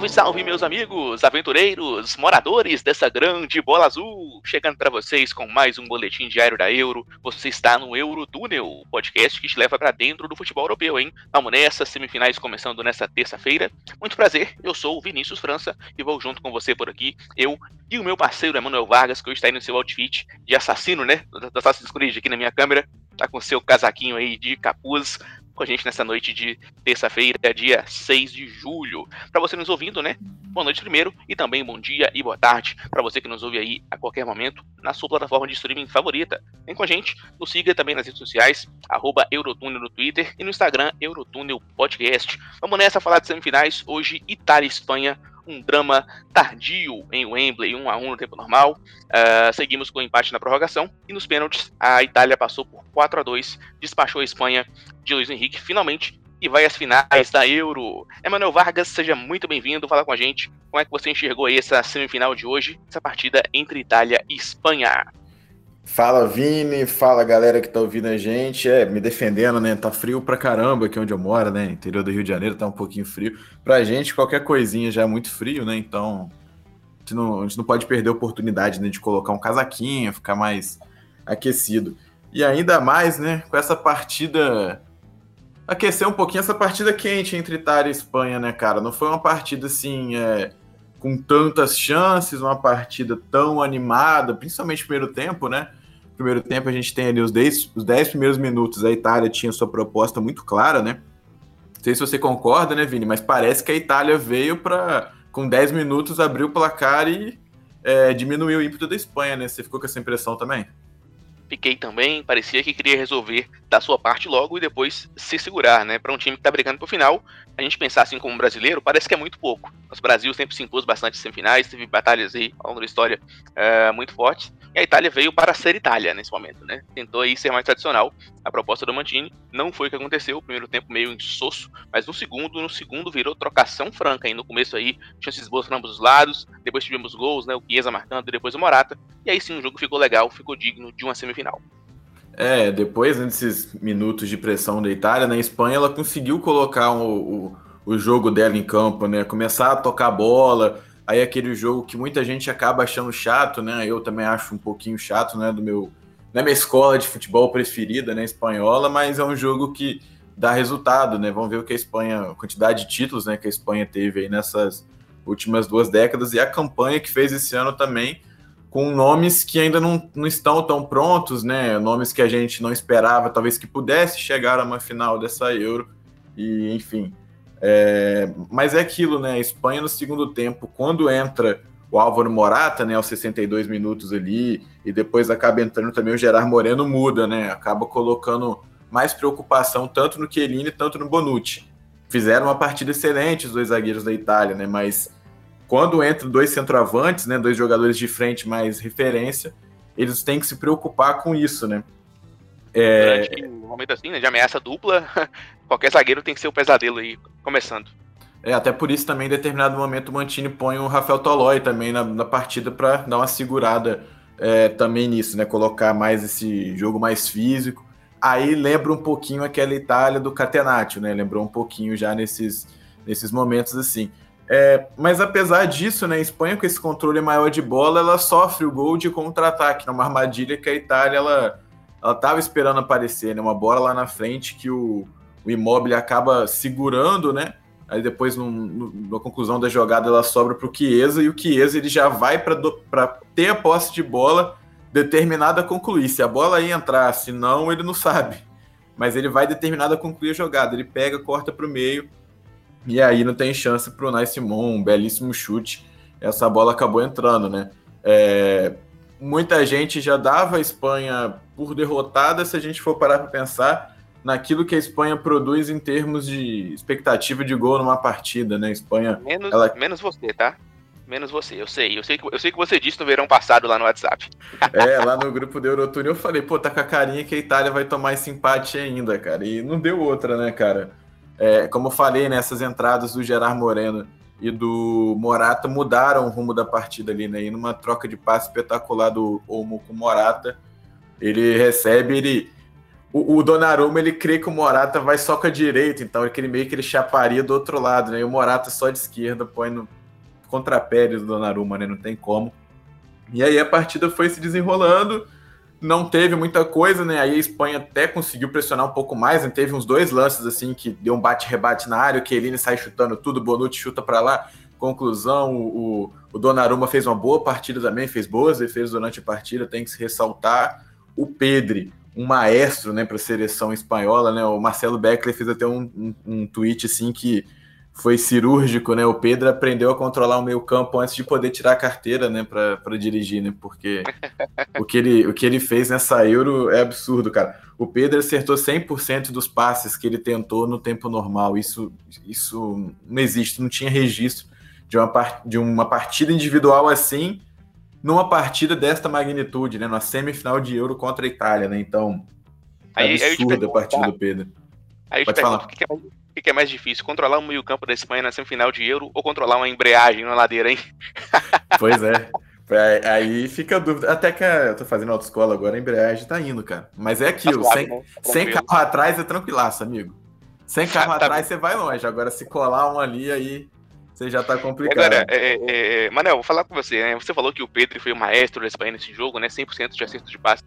Salve, salve, meus amigos, aventureiros, moradores dessa grande bola azul! Chegando para vocês com mais um boletim diário da Euro. Você está no Eurotúnel, podcast que te leva para dentro do futebol europeu, hein? Vamos nessa, semifinais começando nessa terça-feira. Muito prazer, eu sou o Vinícius França e vou junto com você por aqui, eu e o meu parceiro Emanuel Vargas, que hoje está aí no seu outfit de assassino, né? Do Assassin's Creed aqui na minha câmera. Tá com seu casaquinho aí de capuz, com a gente nessa noite de terça-feira, dia 6 de julho. Para você nos ouvindo, né? Boa noite primeiro e também bom dia e boa tarde para você que nos ouve aí a qualquer momento na sua plataforma de streaming favorita. Vem com a gente, nos siga também nas redes sociais, arroba Eurotúnel no Twitter e no Instagram Eurotúnel Podcast. Vamos nessa falar de semifinais, hoje Itália e Espanha, um drama tardio em Wembley, 1 a 1 no tempo normal. Uh, seguimos com o empate na prorrogação e nos pênaltis a Itália passou por 4 a 2, despachou a Espanha de Luiz Henrique finalmente e vai às finais da Euro. Emanuel Vargas, seja muito bem-vindo, fala com a gente como é que você enxergou essa semifinal de hoje, essa partida entre Itália e Espanha. Fala Vini, fala galera que tá ouvindo a gente. É, me defendendo, né? Tá frio pra caramba aqui onde eu moro, né? Interior do Rio de Janeiro tá um pouquinho frio. Pra gente, qualquer coisinha já é muito frio, né? Então, a gente não, a gente não pode perder a oportunidade né, de colocar um casaquinho, ficar mais aquecido. E ainda mais, né? Com essa partida. Aquecer um pouquinho essa partida quente entre Itália e Espanha, né, cara? Não foi uma partida assim. É com tantas chances, uma partida tão animada, principalmente primeiro tempo, né? Primeiro tempo a gente tem ali os 10, os 10 primeiros minutos, a Itália tinha sua proposta muito clara, né? Não sei se você concorda, né, Vini? Mas parece que a Itália veio para, com 10 minutos, abrir o placar e é, diminuir o ímpeto da Espanha, né? Você ficou com essa impressão também? Piquei também, parecia que queria resolver da sua parte logo e depois se segurar, né? Para um time que tá brigando pro final, a gente pensar assim como brasileiro, parece que é muito pouco. O Brasil sempre se impôs bastante em semifinais, teve batalhas aí ao longo da história é, muito fortes. E a Itália veio para ser Itália nesse momento, né? Tentou aí ser mais tradicional. A proposta do Mantini não foi o que aconteceu. O primeiro tempo meio insosso, mas no segundo, no segundo virou trocação franca. E no começo aí, chances boas para ambos os lados. Depois tivemos gols, né? O Chiesa marcando depois o Morata. E aí sim o jogo ficou legal, ficou digno de uma semifinal. É, depois né, desses minutos de pressão da Itália, na Espanha ela conseguiu colocar o, o, o jogo dela em campo, né? Começar a tocar bola, aí aquele jogo que muita gente acaba achando chato, né? Eu também acho um pouquinho chato, né? Do meu, é minha escola de futebol preferida, né? Espanhola, mas é um jogo que dá resultado, né? Vamos ver o que a Espanha, a quantidade de títulos, né? Que a Espanha teve aí nessas últimas duas décadas e a campanha que fez esse ano também com nomes que ainda não, não estão tão prontos, né? Nomes que a gente não esperava, talvez que pudesse chegar a uma final dessa Euro. E, enfim. É... Mas é aquilo, né? A Espanha no segundo tempo, quando entra o Álvaro Morata, né, aos 62 minutos ali, e depois acaba entrando também o Gerard Moreno, muda, né? Acaba colocando mais preocupação tanto no Chiellini, tanto no Bonucci. Fizeram uma partida excelente os dois zagueiros da Itália, né? Mas quando entram dois centroavantes, né, dois jogadores de frente mais referência, eles têm que se preocupar com isso, né? É... Durante um momento assim, né, de ameaça dupla, qualquer zagueiro tem que ser o pesadelo aí, começando. É, até por isso também, em determinado momento, o Mantini põe o Rafael Tolói também na, na partida para dar uma segurada é, também nisso, né? Colocar mais esse jogo mais físico. Aí lembra um pouquinho aquela Itália do Catenaccio, né? Lembrou um pouquinho já nesses, nesses momentos assim. É, mas apesar disso, né, a Espanha com esse controle maior de bola, ela sofre o gol de contra-ataque, numa armadilha que a Itália ela ela esperando aparecer, né, uma bola lá na frente que o, o Immobile acaba segurando, né? Aí depois, no, no, na conclusão da jogada, ela sobra para o Chiesa e o Chiesa ele já vai para ter a posse de bola determinada a concluir. Se a bola ia entrar, se não, ele não sabe. Mas ele vai determinado a concluir a jogada. Ele pega, corta para o meio e aí não tem chance para o Nai Simon, um belíssimo chute. Essa bola acabou entrando, né? É, muita gente já dava a Espanha por derrotada se a gente for parar para pensar naquilo que a Espanha produz em termos de expectativa de gol numa partida, né? Espanha. Menos, ela... menos você, tá? Menos você, eu sei. Eu sei que, eu sei que você disse no verão passado lá no WhatsApp. É, lá no grupo do Eurotour eu falei, pô, tá com a carinha que a Itália vai tomar esse empate ainda, cara. E não deu outra, né, cara? É, como eu falei, né, entradas do Gerard Moreno e do Morata mudaram o rumo da partida ali, né? E numa troca de passe espetacular do Olmo com o Morata, ele recebe, ele o, o Donnarumma, ele crê que o Morata vai só com a direita, então ele meio que ele chaparia do outro lado, né? E o Morata só de esquerda põe no contrapé do Donnarumma, né? Não tem como. E aí a partida foi se desenrolando, não teve muita coisa, né? Aí a Espanha até conseguiu pressionar um pouco mais, né? teve uns dois lances assim que deu um bate-rebate na área, o Chiellini sai chutando tudo, Bonucci chuta para lá. Conclusão, o, o Donnarumma fez uma boa partida também, fez boas defesas durante a partida, tem que se ressaltar. O Pedri, um maestro né, para a seleção espanhola, né? O Marcelo Beckler fez até um, um, um, tweet assim que foi cirúrgico, né? O Pedro aprendeu a controlar o meio campo antes de poder tirar a carteira, né, para dirigir, né? Porque o que, ele, o que ele fez nessa Euro é absurdo, cara. O Pedro acertou 100% dos passes que ele tentou no tempo normal. Isso, isso não existe, não tinha registro de uma, de uma partida individual assim numa partida desta magnitude, né? Na semifinal de Euro contra a Itália, né? Então, aí, absurda a partida do Pedro. Aí Pode falar. O que, é, o que é mais difícil? Controlar o meio-campo da Espanha na semifinal de Euro ou controlar uma embreagem na ladeira, hein? Pois é. Aí fica a dúvida. Até que eu tô fazendo autoescola agora, a embreagem tá indo, cara. Mas é aquilo, tá sem, né? Tá sem carro atrás é tranquilaço, amigo. Sem carro tá atrás bem. você vai longe. Agora, se colar um ali, aí você já tá complicado. Agora, é, é, é, Manel, vou falar com você, né? Você falou que o Pedro foi o maestro da Espanha nesse jogo, né? 100% de acerto de passes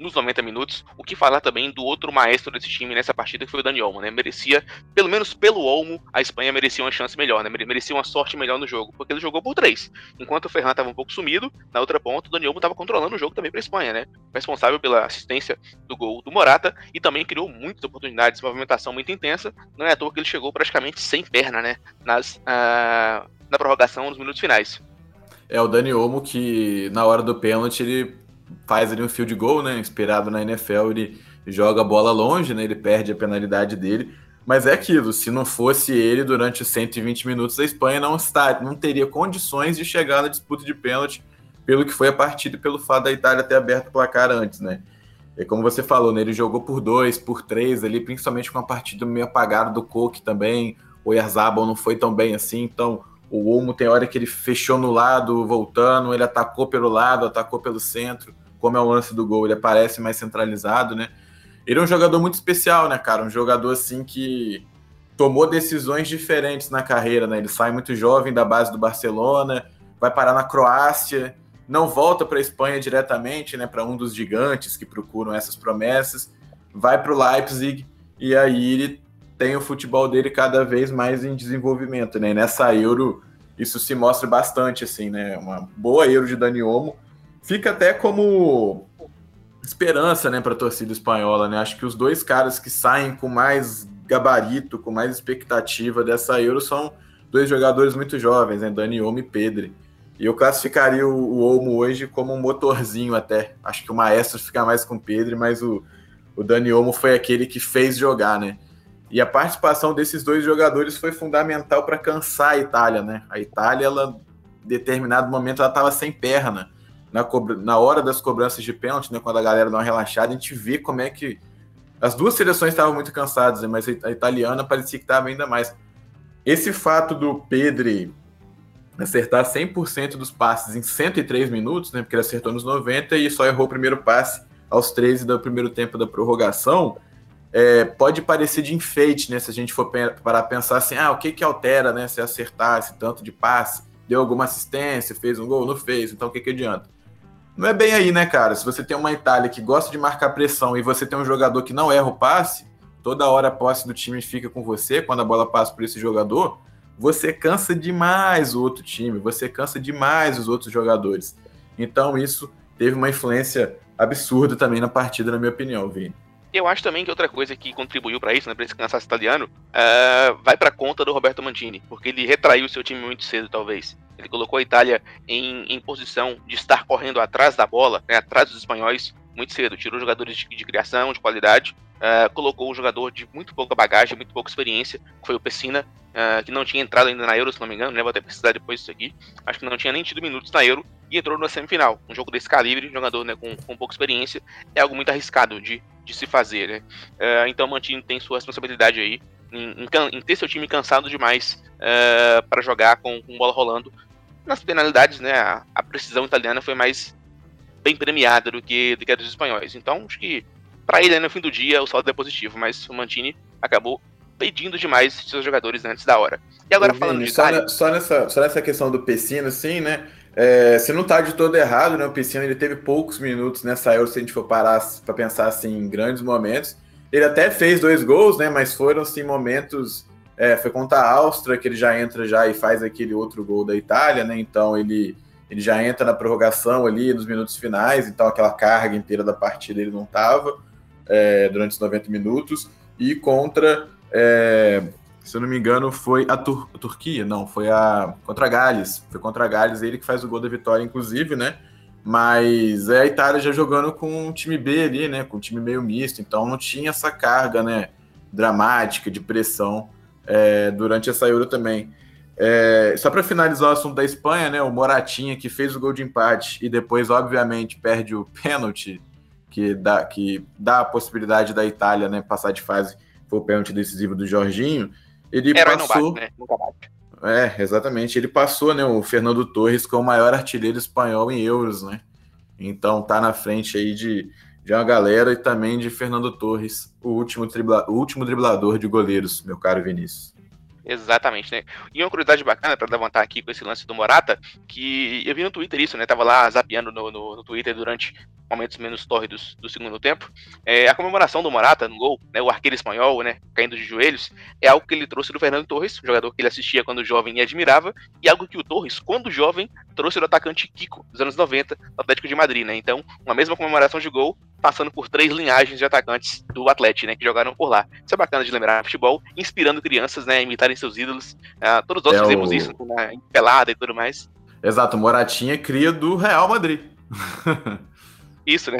nos 90 minutos. O que falar também do outro maestro desse time nessa partida, que foi o Dani Olmo, né? Merecia, pelo menos pelo Olmo, a Espanha merecia uma chance melhor, né? Merecia uma sorte melhor no jogo, porque ele jogou por três. Enquanto o Ferran estava um pouco sumido, na outra ponta, o Dani Olmo estava controlando o jogo também para a Espanha, né? Responsável pela assistência do gol do Morata e também criou muitas oportunidades, movimentação muito intensa. Não é à toa que ele chegou praticamente sem perna, né? Nas, uh, na prorrogação nos minutos finais. É, o Dani Olmo que na hora do pênalti ele faz ali um field goal, né? Inspirado na NFL, ele joga a bola longe, né? Ele perde a penalidade dele. Mas é aquilo, se não fosse ele durante os 120 minutos, a Espanha não, está, não teria condições de chegar na disputa de pênalti, pelo que foi a partida e pelo fato da Itália ter aberto o placar antes, né? E como você falou, né, ele jogou por dois, por três ali, principalmente com a partida meio apagada do Coque também. O Erzabal não foi tão bem assim, então o Olmo tem hora que ele fechou no lado, voltando, ele atacou pelo lado, atacou pelo centro como é o lance do gol, ele aparece mais centralizado, né? Ele é um jogador muito especial, né, cara? Um jogador assim que tomou decisões diferentes na carreira, né? Ele sai muito jovem da base do Barcelona, vai parar na Croácia, não volta para a Espanha diretamente, né, para um dos gigantes que procuram essas promessas, vai para o Leipzig e aí ele tem o futebol dele cada vez mais em desenvolvimento, né? E nessa Euro isso se mostra bastante assim, né? Uma boa Euro de Dani Olmo fica até como esperança, né, para a torcida espanhola, né? Acho que os dois caras que saem com mais gabarito, com mais expectativa dessa Euro são dois jogadores muito jovens, né, Dani Olmo e Pedro. E eu classificaria o, o Olmo hoje como um motorzinho até. Acho que o Maestro fica mais com o Pedro, mas o, o Dani Olmo foi aquele que fez jogar, né? E a participação desses dois jogadores foi fundamental para cansar a Itália, né? A Itália, ela, em determinado momento, ela estava sem perna na, na hora das cobranças de pênalti, né, quando a galera dá uma relaxada, a gente vê como é que as duas seleções estavam muito cansadas, né, mas a italiana parecia que estava ainda mais. Esse fato do Pedri acertar 100% dos passes em 103 minutos, né, porque ele acertou nos 90 e só errou o primeiro passe aos 13 do primeiro tempo da prorrogação, é, pode parecer de enfeite, né, se a gente for para pensar assim, ah, o que que altera, né, se acertar esse tanto de passe, deu alguma assistência, fez um gol, não fez, então o que que adianta? Não é bem aí, né, cara? Se você tem uma Itália que gosta de marcar pressão e você tem um jogador que não erra o passe, toda hora a posse do time fica com você, quando a bola passa por esse jogador, você cansa demais o outro time, você cansa demais os outros jogadores. Então isso teve uma influência absurda também na partida, na minha opinião, Vini. Eu acho também que outra coisa que contribuiu para isso, né, para esse cansaço italiano, uh, vai para conta do Roberto Mantini, porque ele retraiu seu time muito cedo, talvez. Ele colocou a Itália em, em posição de estar correndo atrás da bola, né, atrás dos espanhóis, muito cedo. Tirou jogadores de, de criação, de qualidade, uh, colocou um jogador de muito pouca bagagem, muito pouca experiência, que foi o Pessina, uh, que não tinha entrado ainda na Euro, se não me engano, né? Vou até precisar depois disso aqui. Acho que não tinha nem tido minutos na Euro e entrou na semifinal. Um jogo desse calibre, um jogador né, com, com pouca experiência, é algo muito arriscado de, de se fazer, né? Uh, então o Mantini tem sua responsabilidade aí em, em, em, ter seu time cansado demais para jogar com, com bola rolando. Nas penalidades, né? A, a precisão italiana foi mais bem premiada do que, do que a dos espanhóis. Então, acho que para ele, no fim do dia, o saldo é positivo, mas o Mantini acabou pedindo demais seus jogadores antes da hora. E agora falando Vini, de só, na, só, nessa, só nessa questão do Pessino, assim, né? É, você não tá de todo errado, né? O Piscina ele teve poucos minutos nessa Euro, se a gente for parar para pensar assim, em grandes momentos. Ele até fez dois gols, né? Mas foram assim, momentos. É, foi contra a Áustria, que ele já entra já e faz aquele outro gol da Itália, né? Então ele ele já entra na prorrogação ali nos minutos finais, então aquela carga inteira da partida ele não estava é, durante os 90 minutos. E contra, é, se eu não me engano, foi a, Tur a, Turquia, não, foi a contra a Gales. Foi contra a Gales, ele que faz o gol da vitória, inclusive, né? Mas é a Itália já jogando com um time B ali, né? Com um time meio misto, então não tinha essa carga, né? Dramática de pressão é, durante essa Euro também. É, só para finalizar o assunto da Espanha, né? O Moratinha que fez o gol de empate e depois, obviamente, perde o pênalti que dá, que dá a possibilidade da Itália né, passar de fase. Foi o pênalti decisivo do Jorginho. Ele Herói passou. Bate, né? Nunca bate. É, exatamente. Ele passou, né? O Fernando Torres como o maior artilheiro espanhol em euros, né? Então tá na frente aí de, de uma galera e também de Fernando Torres, o último, o último driblador de goleiros, meu caro Vinícius. Exatamente, né? E uma curiosidade bacana para levantar aqui com esse lance do Morata, que eu vi no Twitter isso, né? Tava lá zapeando no, no, no Twitter durante momentos menos tórridos do segundo tempo. É, a comemoração do Morata no gol, né? O arqueiro espanhol, né? Caindo de joelhos, é algo que ele trouxe do Fernando Torres, jogador que ele assistia quando jovem e admirava, e algo que o Torres, quando jovem, trouxe do atacante Kiko, dos anos 90, do Atlético de Madrid, né? Então, uma mesma comemoração de gol, passando por três linhagens de atacantes do Atlético, né? Que jogaram por lá. Isso é bacana de lembrar futebol, inspirando crianças, né? A imitarem seus ídolos. Uh, todos nós é fizemos o... isso, né, em pelada e tudo mais. Exato, Moratinha cria do Real Madrid. Isso, né?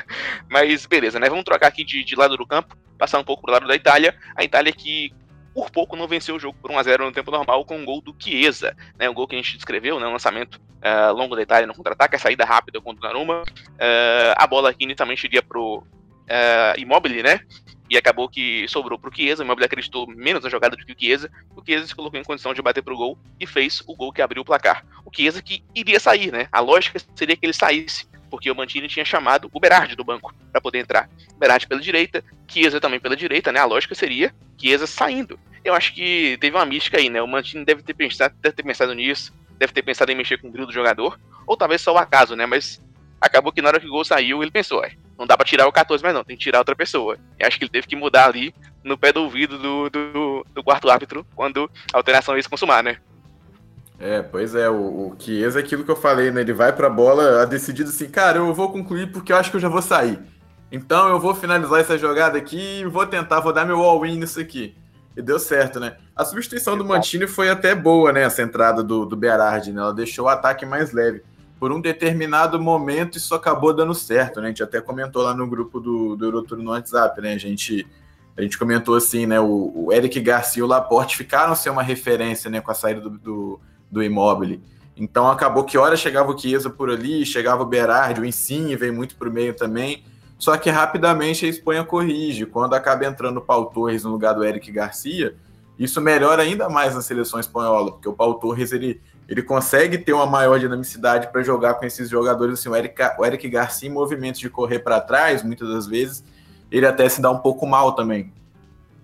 Mas beleza, né? Vamos trocar aqui de, de lado do campo, passar um pouco pro lado da Itália. A Itália que por pouco não venceu o jogo por 1x0 no tempo normal com um gol do Chiesa, né, um gol que a gente descreveu, né, um lançamento uh, longo Itália no contra-ataque, a saída rápida contra o Donnarumma, uh, a bola aqui inicialmente iria pro uh, Immobile, né, e acabou que sobrou pro Chiesa, o Immobile acreditou menos na jogada do que o Chiesa, o Chiesa se colocou em condição de bater pro gol e fez o gol que abriu o placar. O Chiesa que iria sair, né, a lógica seria que ele saísse, porque o Mantini tinha chamado o Berardi do banco para poder entrar. Berardi pela direita, Chiesa também pela direita, né? A lógica seria Chiesa saindo. Eu acho que teve uma mística aí, né? O Mantini deve ter pensado, deve ter pensado nisso, deve ter pensado em mexer com o brilho do jogador, ou talvez só o acaso, né? Mas acabou que na hora que o gol saiu, ele pensou, é, não dá para tirar o 14 mais não, tem que tirar outra pessoa. E acho que ele teve que mudar ali no pé do ouvido do, do, do quarto árbitro quando a alteração ia se consumar, né? É, pois é, o, o Chiesa é aquilo que eu falei, né? Ele vai pra bola a decidido assim, cara, eu vou concluir porque eu acho que eu já vou sair. Então eu vou finalizar essa jogada aqui e vou tentar, vou dar meu all-in nisso aqui. E deu certo, né? A substituição do Mantini foi até boa, né? Essa entrada do, do Berardi, né? Ela deixou o ataque mais leve. Por um determinado momento, isso acabou dando certo, né? A gente até comentou lá no grupo do, do Eurotour no WhatsApp, né? A gente, a gente comentou assim, né? O, o Eric Garcia e o Laporte ficaram ser uma referência, né? Com a saída do, do do Immobile. Então acabou que hora chegava o Chiesa por ali, chegava o Berardi, o Insigne veio muito para o meio também. Só que rapidamente a Espanha corrige. Quando acaba entrando o Paul Torres no lugar do Eric Garcia, isso melhora ainda mais na seleção espanhola, porque o Paul Torres ele, ele consegue ter uma maior dinamicidade para jogar com esses jogadores. Assim, o, Eric, o Eric Garcia, em movimentos de correr para trás, muitas das vezes, ele até se dá um pouco mal também.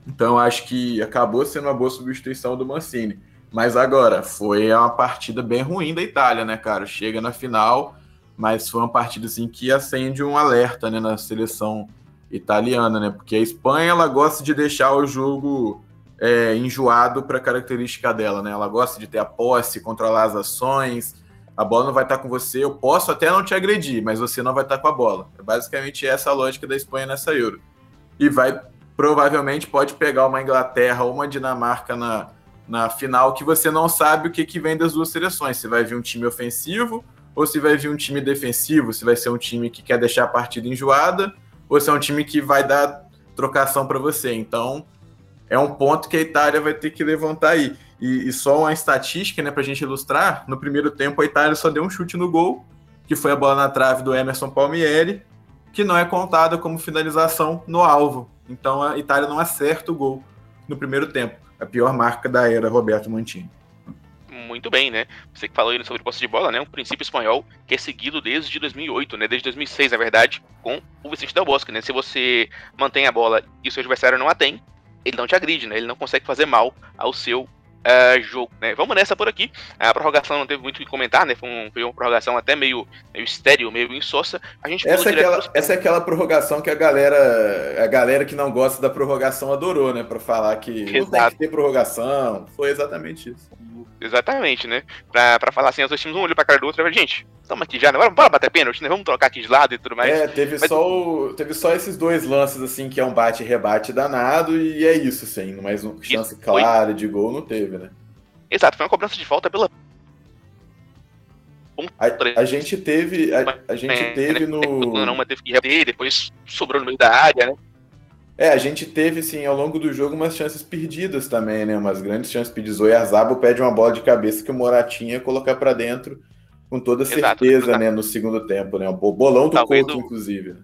Então acho que acabou sendo uma boa substituição do Mancini. Mas agora, foi uma partida bem ruim da Itália, né, cara? Chega na final, mas foi uma partida assim que acende um alerta né, na seleção italiana, né? Porque a Espanha ela gosta de deixar o jogo é, enjoado para a característica dela, né? Ela gosta de ter a posse, controlar as ações. A bola não vai estar com você. Eu posso até não te agredir, mas você não vai estar com a bola. É basicamente essa a lógica da Espanha nessa Euro. E vai provavelmente pode pegar uma Inglaterra ou uma Dinamarca na, na final que você não sabe o que, que vem das duas seleções. Você vai ver um time ofensivo ou se vai vir um time defensivo, se vai ser um time que quer deixar a partida enjoada, ou se é um time que vai dar trocação para você. Então, é um ponto que a Itália vai ter que levantar aí. E, e só uma estatística, né, para a gente ilustrar: no primeiro tempo, a Itália só deu um chute no gol, que foi a bola na trave do Emerson Palmieri, que não é contada como finalização no alvo. Então, a Itália não acerta o gol no primeiro tempo. A pior marca da era Roberto Mantini muito bem, né? Você que falou sobre posse de bola, né? Um princípio espanhol que é seguido desde 2008, né? Desde 2006, na verdade, com o Vicente Del Bosque, né? Se você mantém a bola e o seu adversário não a tem, ele não te agride, né? Ele não consegue fazer mal ao seu uh, jogo, né? Vamos nessa por aqui. A prorrogação não teve muito o que comentar, né? Foi, um, foi uma prorrogação até meio, meio estéreo, meio insossa. A gente essa é, aquela, essa é aquela prorrogação que a galera, a galera que não gosta da prorrogação adorou, né? Para falar que Exato. não tem que ter prorrogação. Foi exatamente isso. Exatamente, né? Pra, pra falar assim, os dois times um olho pra cara do outro e gente, estamos aqui já, né? Bora, bora bater pênalti, né? Vamos trocar aqui de lado e tudo mais. É, teve, Mas... só o, teve só esses dois lances, assim, que é um bate-rebate danado, e é isso, assim. Mas uma chance isso, clara foi... de gol não teve, né? Exato, foi uma cobrança de falta pela. A, a gente teve. A, a gente é, teve né? no. Não, teve que reter, depois sobrou no meio da área, né? É, a gente teve, sim, ao longo do jogo umas chances perdidas também, né? Umas grandes chances perdidas. O Yarzabo pede uma bola de cabeça que o Moratinha colocar para dentro com toda certeza, Exato. né? No segundo tempo, né? O bolão do Talvez Couto, do... inclusive.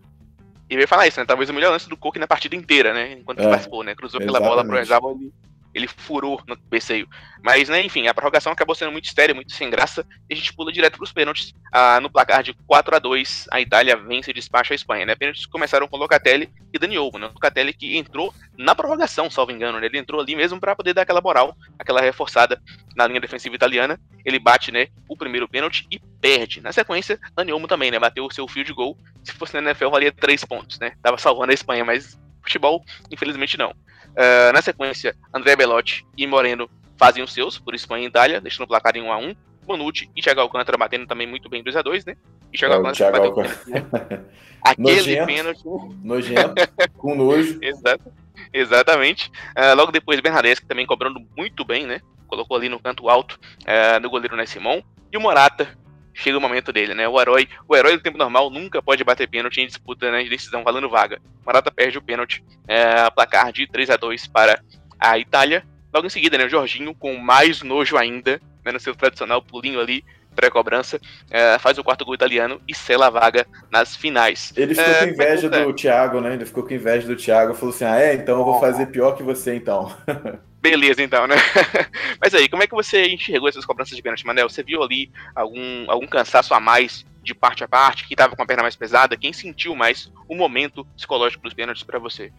E eu ia falar isso, né? Talvez o melhor lance do Cook na partida inteira, né? Enquanto é, participou, né? Cruzou exatamente. pela bola pro Yarzabo, ele ele furou no PCU. Mas, né, enfim, a prorrogação acabou sendo muito estéreo, muito sem graça, e a gente pula direto para os pênaltis. Ah, no placar de 4 a 2 a Itália vence e despacha a Espanha. Né? Pênaltis começaram com Locatelli e Dani Olmo. Né? Locatelli que entrou na prorrogação, salvo engano. Né? Ele entrou ali mesmo para poder dar aquela moral, aquela reforçada na linha defensiva italiana. Ele bate né, o primeiro pênalti e perde. Na sequência, Dani Olmo também né, bateu o seu fio de gol. Se fosse na NFL, valia 3 pontos. Né? Tava salvando a Espanha, mas futebol, infelizmente não. Uh, na sequência, André Belotti e Moreno fazem os seus, por Espanha e Itália, deixando o placar em 1 a 1 Bonucci e Thiago Alcântara batendo também muito bem 2 a 2 né? E Thiago é, Alcântara bateu Alcântara. Aquele nojento, pênalti. Nojento, com nojo. Exato, exatamente. Uh, logo depois, Bernadette também cobrando muito bem, né? Colocou ali no canto alto uh, no goleiro Simão. E o Morata chega o momento dele, né? O herói, o herói do tempo normal nunca pode bater pênalti em disputa né, de decisão valendo vaga. Morata perde o pênalti, é, placar de 3 a 2 para a Itália. Logo em seguida, né, o Jorginho, com mais nojo ainda, né, no seu tradicional pulinho ali, pré-cobrança, é, faz o quarto gol italiano e sela a vaga nas finais. Ele ficou é, com inveja do Thiago, né? Ele ficou com inveja do Thiago, falou assim: ah, é, então eu vou fazer pior que você, então. Beleza, então, né? Mas aí, como é que você enxergou essas cobranças de pênalti, Manel? Você viu ali algum, algum cansaço a mais de parte a parte? Quem tava com a perna mais pesada? Quem sentiu mais o momento psicológico dos pênaltis para você?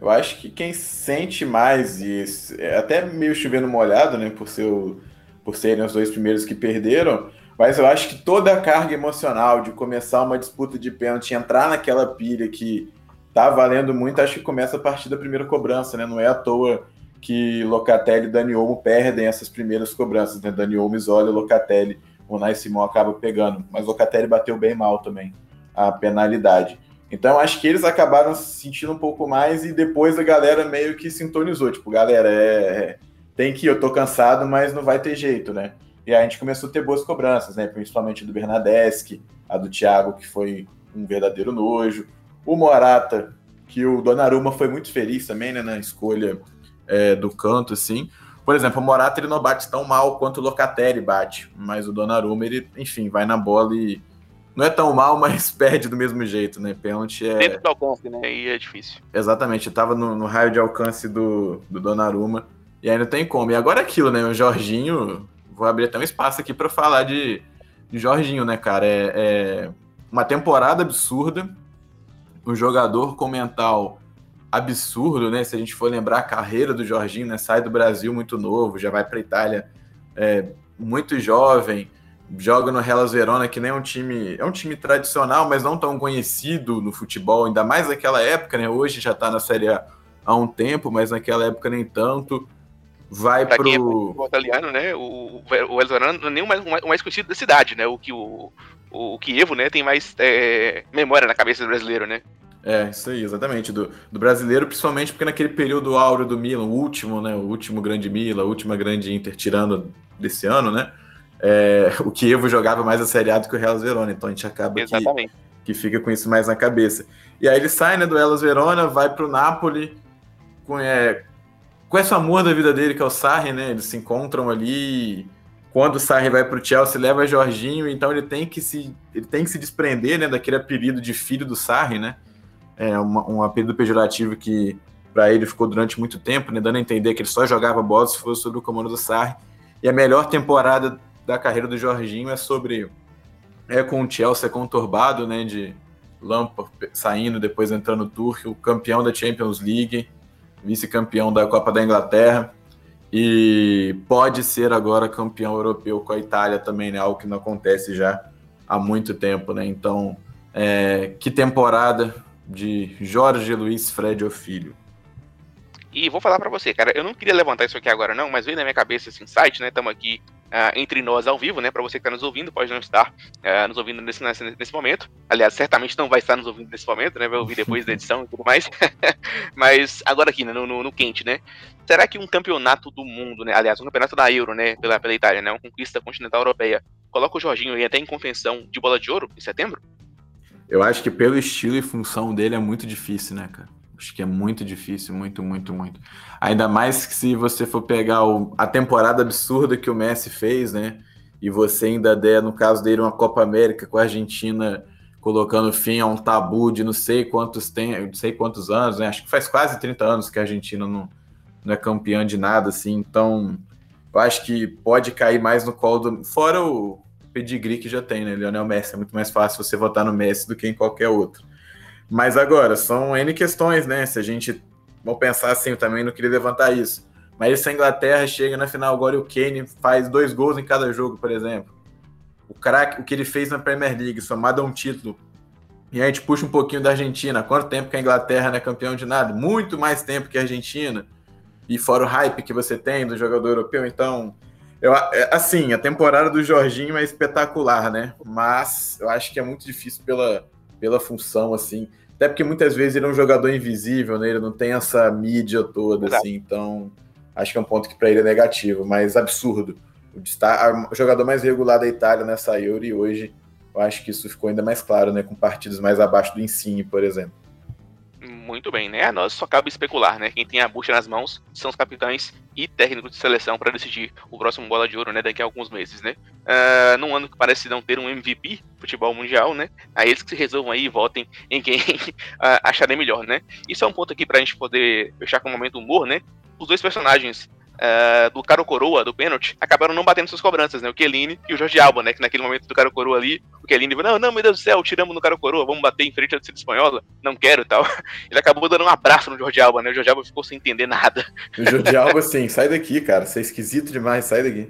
Eu acho que quem sente mais, e é até meio chovendo molhado, né, por, ser o, por serem os dois primeiros que perderam, mas eu acho que toda a carga emocional de começar uma disputa de pênalti, entrar naquela pilha que tá valendo muito, acho que começa a partir da primeira cobrança, né? Não é à toa que Locatelli e Dani Olmo perdem essas primeiras cobranças, né? Dani Olmo isola Locatelli, o Nai Simão acaba pegando, mas Locatelli bateu bem mal também a penalidade. Então acho que eles acabaram se sentindo um pouco mais e depois a galera meio que sintonizou, tipo, galera, é, é tem que ir, eu tô cansado, mas não vai ter jeito, né? E a gente começou a ter boas cobranças, né? Principalmente do Bernadeschi, a do Thiago, que foi um verdadeiro nojo. O Morata, que o Donnarumma foi muito feliz também, né, na escolha é, do canto, assim. Por exemplo, o Morata ele não bate tão mal quanto o Locatelli bate, mas o Donnarumma, ele, enfim, vai na bola e não é tão mal, mas perde do mesmo jeito, né? Pênalti é... Dentro do alcance, né? E é difícil. Exatamente, tava no, no, raio de alcance do, do Donnarumma e aí não tem como. E agora é aquilo, né? O Jorginho, vou abrir até um espaço aqui para falar de, de Jorginho, né, cara? É, é uma temporada absurda, um jogador com mental absurdo, né? Se a gente for lembrar a carreira do Jorginho, né? Sai do Brasil muito novo, já vai para Itália é, muito jovem, joga no Hellas Verona, que nem é um time, é um time tradicional, mas não tão conhecido no futebol, ainda mais naquela época, né? Hoje já está na Série A há um tempo, mas naquela época nem tanto. Vai pra pro é italiano, né? O, o Hellas Verona não é nem o mais, o mais conhecido da cidade, né? O que o, o Kievo, né, tem mais é, memória na cabeça do brasileiro, né? É, isso aí, exatamente. Do, do brasileiro, principalmente porque naquele período áureo do Milan, o último, né? O último grande Milan, a última grande Inter, tirando desse ano, né? é, o Kievo jogava mais a Série A do que o Hellas Verona, então a gente acaba que, que fica com isso mais na cabeça. E aí ele sai né, do Hellas Verona, vai para o Napoli, com, é, com esse amor da vida dele, que é o Sarri, né? Eles se encontram ali. Quando o Sarri vai para o Chelsea, leva Jorginho, então ele tem que se, ele tem que se desprender né, daquele apelido de filho do Sarri, né? É uma, um apelido pejorativo que para ele ficou durante muito tempo, né, dando a entender que ele só jogava bola se fosse sob o comando do Sarri. E a melhor temporada da carreira do Jorginho é sobre é com o Chelsea conturbado, né, de Lampard saindo, depois entrando o o campeão da Champions League, vice-campeão da Copa da Inglaterra e pode ser agora campeão europeu com a Itália também, né, algo que não acontece já há muito tempo, né? Então, é, que temporada de Jorge Luiz Fred Filho. E vou falar para você, cara, eu não queria levantar isso aqui agora não, mas veio na minha cabeça esse insight, né? Estamos aqui uh, entre nós ao vivo, né? Para você que está nos ouvindo, pode não estar uh, nos ouvindo nesse, nesse, nesse, momento. Aliás, certamente não vai estar nos ouvindo nesse momento, né? Vai ouvir depois da edição e tudo mais. mas agora aqui, né? no, no, no, quente, né? Será que um campeonato do mundo, né? Aliás, um campeonato da Euro, né? Pela, pela Itália, né? Uma conquista continental europeia, coloca o Jorginho aí até em contenção de bola de ouro em setembro? Eu acho que pelo estilo e função dele é muito difícil, né, cara? Acho que é muito difícil, muito, muito, muito. Ainda mais que se você for pegar o, a temporada absurda que o Messi fez, né? E você ainda der, no caso dele, uma Copa América com a Argentina colocando fim a um tabu de não sei quantos tem, não sei quantos anos, né? Acho que faz quase 30 anos que a Argentina não, não é campeã de nada, assim. Então, eu acho que pode cair mais no colo do. Fora o pedigree que já tem, né? Lionel Messi. É muito mais fácil você votar no Messi do que em qualquer outro. Mas agora, são N questões, né? Se a gente. Vamos pensar assim, eu também não queria levantar isso. Mas se a Inglaterra chega na final agora e o Kane faz dois gols em cada jogo, por exemplo. O craque, o que ele fez na Premier League, somado a um título. E a gente puxa um pouquinho da Argentina. Quanto tempo que a Inglaterra não é campeão de nada? Muito mais tempo que a Argentina. E fora o hype que você tem do jogador europeu, então. Eu, é, assim, a temporada do Jorginho é espetacular, né? Mas eu acho que é muito difícil pela, pela função, assim. Até porque muitas vezes ele é um jogador invisível, né? Ele não tem essa mídia toda, Exato. assim. Então, acho que é um ponto que para ele é negativo, mas absurdo. O, jogador mais regular da Itália nessa Euro e hoje eu acho que isso ficou ainda mais claro, né? Com partidos mais abaixo do Insigne, por exemplo muito bem, né? A nós só cabe especular, né? Quem tem a bucha nas mãos são os capitães e técnicos de seleção para decidir o próximo bola de ouro, né? Daqui a alguns meses, né? Uh, num ano que parece não ter um MVP futebol mundial, né? A eles que se resolvam aí e votem em quem uh, acharem melhor, né? Isso é um ponto aqui para a gente poder fechar com um momento humor, né? Os dois personagens uh, do Caro Coroa, do pênalti, acabaram não batendo suas cobranças, né? O Kelini e o Jorge Alba, né? Que naquele momento do Caro Coroa ali, o Kelini falou, não, não, meu Deus do céu, tiramos no Caro Coroa, vamos bater em frente à torcida espanhola, não quero e tal. Ele acabou dando um abraço no Jorge Alba, né? O Jorge Alba ficou sem entender nada. O Jorge Alba, assim, sai daqui, cara, você é esquisito demais, sai daqui.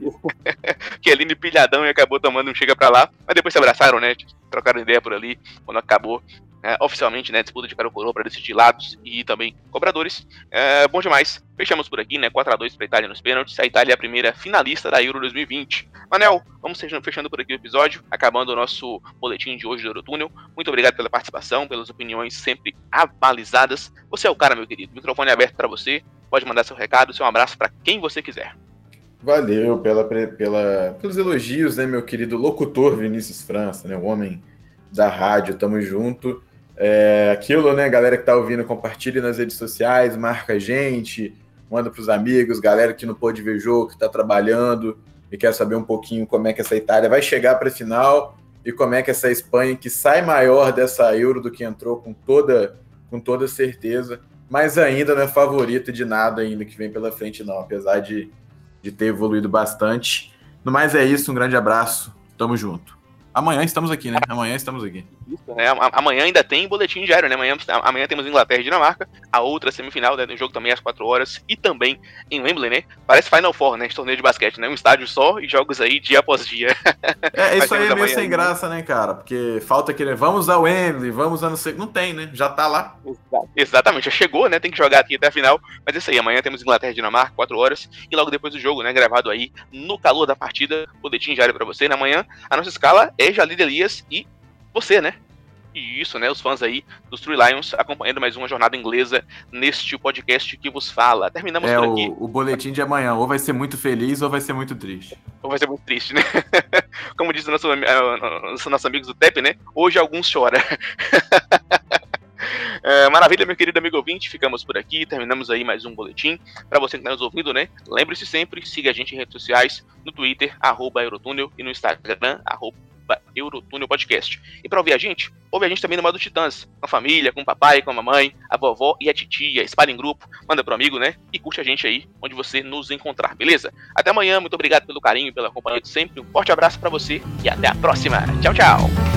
Kelini pilhadão e acabou tomando um chega pra lá, mas depois se abraçaram, né? Trocaram ideia por ali, quando acabou é, oficialmente, né, disputa de cara coroa para decidir lados e também cobradores. É, bom demais. Fechamos por aqui, né, 4x2 para a Itália nos pênaltis. A Itália é a primeira finalista da Euro 2020. Manel, vamos fechando por aqui o episódio, acabando o nosso boletim de hoje do Eurotúnel. Muito obrigado pela participação, pelas opiniões sempre avalizadas. Você é o cara, meu querido. Microfone é aberto para você. Pode mandar seu recado, seu abraço para quem você quiser. Valeu pela, pela, pelos elogios, né, meu querido locutor Vinícius França, né, o homem da rádio. Tamo junto. É aquilo, né, galera que tá ouvindo, compartilhe nas redes sociais, marca a gente, manda para os amigos, galera que não pôde ver jogo, que está trabalhando e quer saber um pouquinho como é que essa Itália vai chegar para final e como é que essa Espanha, que sai maior dessa Euro do que entrou com toda, com toda certeza, mas ainda não é favorita de nada ainda que vem pela frente, não, apesar de, de ter evoluído bastante. No mais é isso, um grande abraço, tamo junto. Amanhã estamos aqui, né? Amanhã estamos aqui. Isso, né? Amanhã ainda tem boletim diário, né? Amanhã, amanhã temos Inglaterra e Dinamarca, a outra semifinal, né? Do jogo também às 4 horas, e também em Wembley, né? Parece Final Four, né? Esse torneio de basquete, né? Um estádio só e jogos aí dia após dia. É, isso aí é meio sem graça, né, cara? Porque falta aquele, vamos ao Wembley, vamos a não sei. Não tem, né? Já tá lá. Exatamente, já chegou, né? Tem que jogar aqui até a final. Mas é isso aí, amanhã temos Inglaterra e Dinamarca, 4 horas, e logo depois do jogo, né? Gravado aí no calor da partida, boletim diário pra você. Na manhã, a nossa escala é Jalid Elias e você, né? E isso, né? Os fãs aí dos Three Lions acompanhando mais uma jornada inglesa neste podcast que vos fala. Terminamos é, por aqui. O, o boletim de amanhã, ou vai ser muito feliz ou vai ser muito triste. Ou vai ser muito triste, né? Como diz o nosso, uh, nossos amigos do TEP, né? Hoje alguns choram. É, maravilha, meu querido amigo ouvinte, ficamos por aqui, terminamos aí mais um boletim. Para você que está nos ouvindo, né? Lembre-se sempre, siga a gente em redes sociais, no Twitter, arroba Eurotúnel, e no Instagram, arroba Eurotúnel Podcast. E para ouvir a gente, ouve a gente também no modo Titãs, com a família, com o papai, com a mamãe, a vovó e a titia. Espalha em grupo, manda pro amigo, né? E curte a gente aí onde você nos encontrar, beleza? Até amanhã, muito obrigado pelo carinho pela companhia de sempre. Um forte abraço para você e até a próxima. Tchau, tchau.